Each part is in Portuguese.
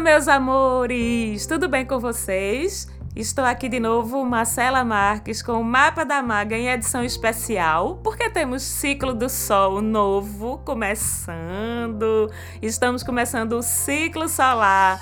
meus amores! Tudo bem com vocês? Estou aqui de novo, Marcela Marques, com o Mapa da Maga em edição especial, porque temos Ciclo do Sol novo começando. Estamos começando o ciclo solar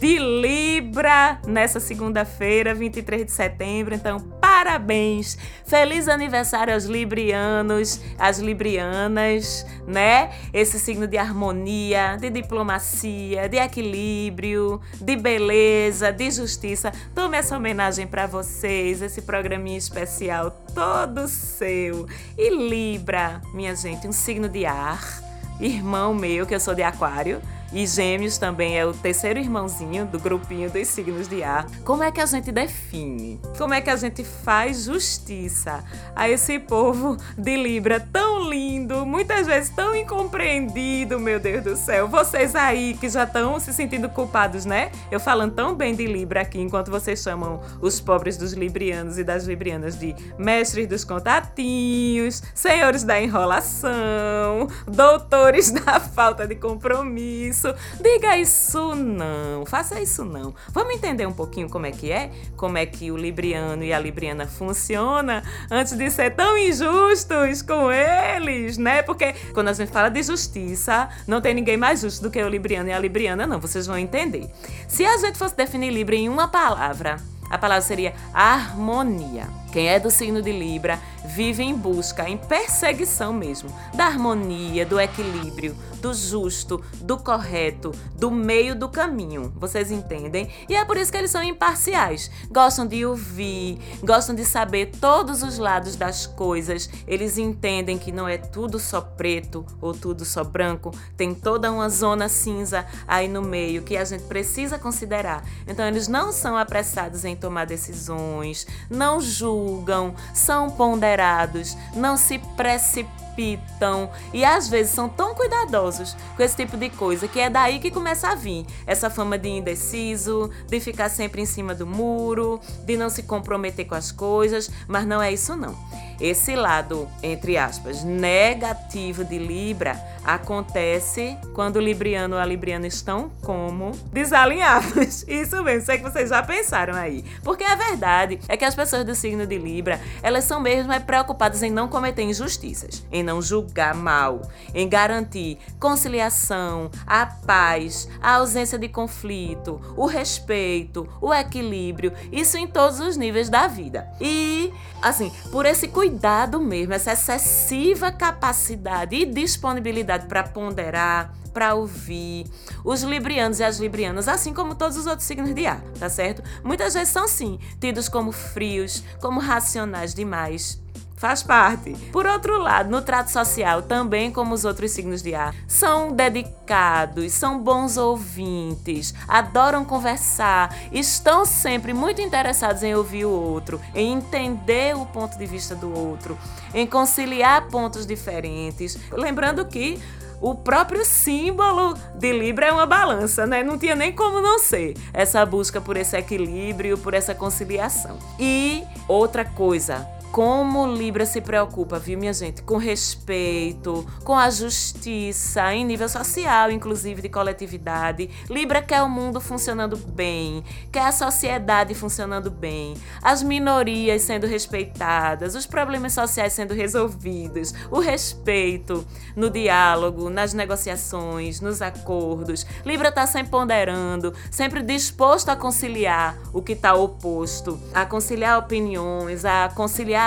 de Libra nessa segunda-feira, 23 de setembro. Então, parabéns! Feliz aniversário aos librianos, às librianas, né? Esse signo de harmonia, de diplomacia, de equilíbrio, de beleza, de justiça. Tome essa homenagem para vocês, esse programinha especial todo seu. E Libra, minha gente, um signo de ar, irmão meu, que eu sou de Aquário e Gêmeos também é o terceiro irmãozinho do grupinho dos signos de ar. Como é que a gente define? Como é que a gente faz justiça a esse povo de Libra tão lindo, muitas vezes tão incompreendido, meu Deus do céu? Vocês aí que já estão se sentindo culpados, né? Eu falando tão bem de Libra aqui, enquanto vocês chamam os pobres dos librianos e das librianas de mestres dos contatinhos, senhores da enrolação, doutores da falta de compromisso isso. Diga isso não. Faça isso não. Vamos entender um pouquinho como é que é? Como é que o libriano e a libriana funciona antes de ser tão injustos com eles, né? Porque quando a gente fala de justiça, não tem ninguém mais justo do que o libriano e a libriana, não. Vocês vão entender. Se a gente fosse definir Libra em uma palavra, a palavra seria harmonia. Quem é do signo de Libra vive em busca, em perseguição mesmo, da harmonia, do equilíbrio, do justo, do correto, do meio do caminho. Vocês entendem? E é por isso que eles são imparciais. Gostam de ouvir, gostam de saber todos os lados das coisas. Eles entendem que não é tudo só preto ou tudo só branco. Tem toda uma zona cinza aí no meio que a gente precisa considerar. Então eles não são apressados em tomar decisões, não julgam julgam, são ponderados, não se precipitam e às vezes são tão cuidadosos com esse tipo de coisa que é daí que começa a vir essa fama de indeciso, de ficar sempre em cima do muro, de não se comprometer com as coisas, mas não é isso não. Esse lado, entre aspas, negativo de Libra acontece quando o Libriano ou a Libriana estão como desalinhados. Isso mesmo, sei que vocês já pensaram aí. Porque a verdade é que as pessoas do signo de Libra, elas são mesmo é, preocupadas em não cometer injustiças, em não julgar mal, em garantir conciliação, a paz, a ausência de conflito, o respeito, o equilíbrio, isso em todos os níveis da vida. E, assim, por esse cuidado mesmo, essa excessiva capacidade e disponibilidade para ponderar, para ouvir. Os librianos e as librianas, assim como todos os outros signos de ar, tá certo? Muitas vezes são sim tidos como frios, como racionais demais. Faz parte. Por outro lado, no trato social, também como os outros signos de ar, são dedicados, são bons ouvintes, adoram conversar, estão sempre muito interessados em ouvir o outro, em entender o ponto de vista do outro, em conciliar pontos diferentes. Lembrando que o próprio símbolo de Libra é uma balança, né? Não tinha nem como não ser essa busca por esse equilíbrio, por essa conciliação. E outra coisa, como Libra se preocupa, viu, minha gente? Com respeito, com a justiça, em nível social, inclusive de coletividade. Libra quer o mundo funcionando bem, quer a sociedade funcionando bem, as minorias sendo respeitadas, os problemas sociais sendo resolvidos, o respeito no diálogo, nas negociações, nos acordos. Libra está sempre ponderando, sempre disposto a conciliar o que está oposto, a conciliar opiniões, a conciliar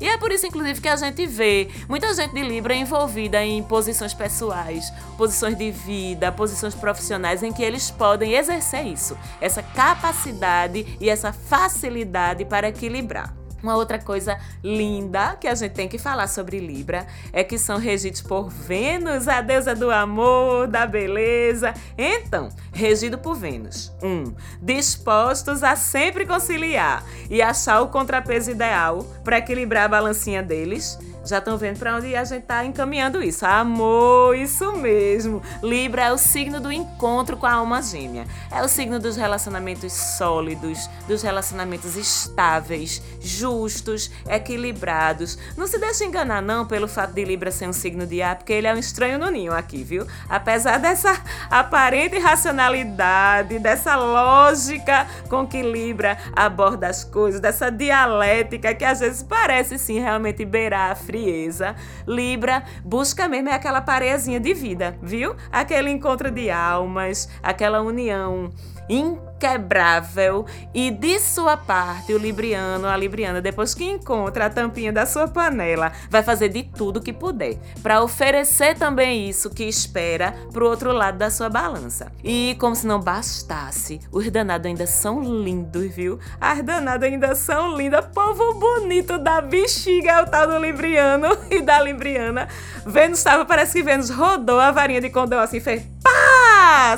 E é por isso, inclusive, que a gente vê muita gente de Libra envolvida em posições pessoais, posições de vida, posições profissionais em que eles podem exercer isso, essa capacidade e essa facilidade para equilibrar. Uma outra coisa linda que a gente tem que falar sobre Libra é que são regidos por Vênus, a deusa do amor, da beleza. Então, regido por Vênus. Um, dispostos a sempre conciliar e achar o contrapeso ideal para equilibrar a balancinha deles Já estão vendo para onde a gente está encaminhando isso. Amor, isso mesmo. Libra é o signo do encontro com a alma gêmea. É o signo dos relacionamentos sólidos, dos relacionamentos estáveis, justos, equilibrados. Não se deixe enganar não pelo fato de Libra ser um signo de ar, porque ele é um estranho no ninho aqui, viu? Apesar dessa aparente racionalidade, dessa lógica com que Libra aborda as coisas, dessa dialética que às vezes parece sim realmente beirar a frieza. Libra busca mesmo é aquela pareazinha de vida, viu? Aquele encontro de almas, aquela união inquebrável e de sua parte o libriano, a libriana, depois que encontra a tampinha da sua panela, vai fazer de tudo que puder para oferecer também isso que espera pro outro lado da sua balança. E como se não bastasse, os danados ainda são lindos, viu? As danadas ainda são lindas, povo bonito da bexiga é o tal do libriano e da libriana. Vênus estava, parece que Vênus rodou a varinha de condão assim, fez pá!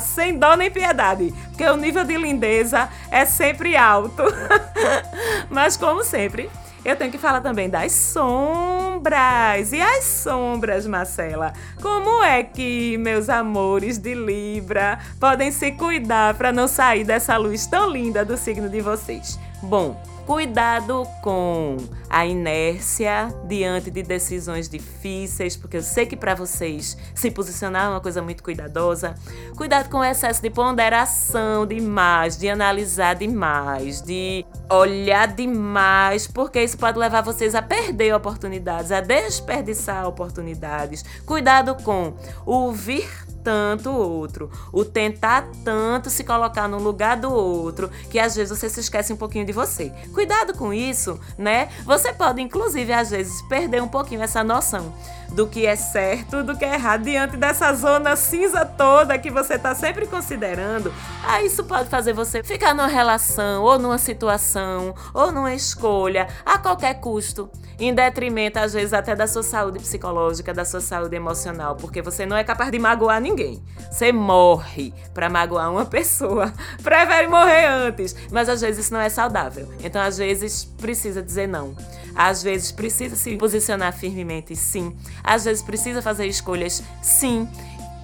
Sem dó nem piedade, porque o nível de lindeza é sempre alto. Mas como sempre, eu tenho que falar também das sombras. E as sombras, Marcela? Como é que meus amores de Libra podem se cuidar para não sair dessa luz tão linda do signo de vocês? Bom, Cuidado com a inércia diante de decisões difíceis, porque eu sei que para vocês se posicionar é uma coisa muito cuidadosa. Cuidado com o excesso de ponderação demais, de analisar demais, de olhar demais, porque isso pode levar vocês a perder oportunidades, a desperdiçar oportunidades. Cuidado com o vir tanto o outro, o tentar tanto se colocar no lugar do outro, que às vezes você se esquece um pouquinho de você. Cuidado com isso, né? Você pode, inclusive, às vezes, perder um pouquinho essa noção do que é certo, do que é errado, diante dessa zona cinza toda que você está sempre considerando. Ah, isso pode fazer você ficar numa relação, ou numa situação, ou numa escolha, a qualquer custo em detrimento, às vezes, até da sua saúde psicológica, da sua saúde emocional, porque você não é capaz de magoar ninguém. Você morre para magoar uma pessoa. Prefere morrer antes. Mas às vezes isso não é saudável. Então, às vezes, precisa dizer não. Às vezes, precisa se posicionar firmemente, sim. Às vezes, precisa fazer escolhas, sim.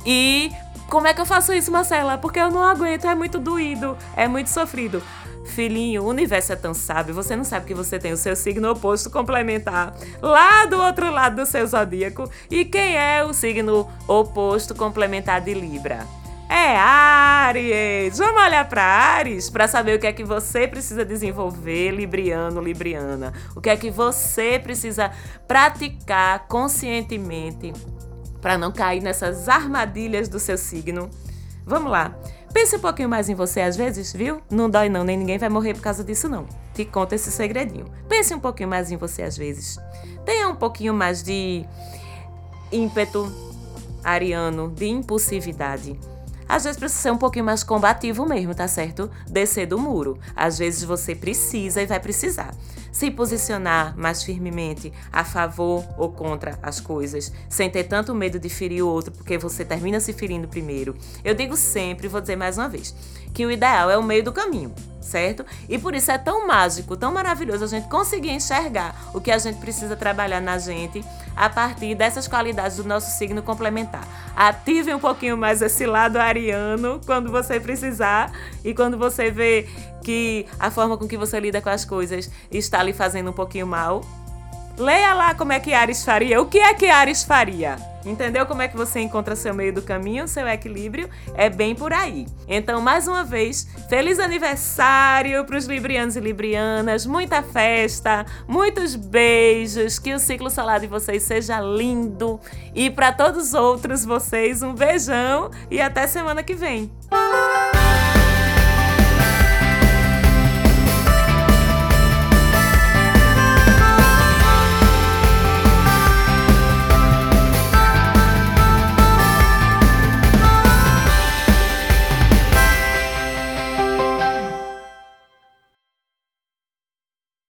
E como é que eu faço isso, Marcela? Porque eu não aguento, é muito doído, é muito sofrido. Filhinho, o universo é tão sábio, você não sabe que você tem o seu signo oposto complementar lá do outro lado do seu zodíaco. E quem é o signo oposto complementar de Libra? É Ares! Vamos olhar para Ares para saber o que é que você precisa desenvolver, Libriano, Libriana. O que é que você precisa praticar conscientemente para não cair nessas armadilhas do seu signo. Vamos lá. Pense um pouquinho mais em você às vezes, viu? Não dói não, nem ninguém vai morrer por causa disso não. Te conta esse segredinho. Pense um pouquinho mais em você às vezes. Tenha um pouquinho mais de ímpeto ariano, de impulsividade. Às vezes precisa ser um pouquinho mais combativo mesmo, tá certo? Descer do muro. Às vezes você precisa e vai precisar se posicionar mais firmemente a favor ou contra as coisas, sem ter tanto medo de ferir o outro, porque você termina se ferindo primeiro. Eu digo sempre, vou dizer mais uma vez, que o ideal é o meio do caminho certo? E por isso é tão mágico, tão maravilhoso a gente conseguir enxergar o que a gente precisa trabalhar na gente a partir dessas qualidades do nosso signo complementar. Ative um pouquinho mais esse lado ariano quando você precisar e quando você vê que a forma com que você lida com as coisas está lhe fazendo um pouquinho mal. Leia lá como é que Ares faria. O que é que Ares faria? Entendeu como é que você encontra seu meio do caminho, seu equilíbrio? É bem por aí. Então, mais uma vez, feliz aniversário para os librianos e librianas, muita festa, muitos beijos, que o ciclo solar de vocês seja lindo e para todos os outros vocês um beijão e até semana que vem.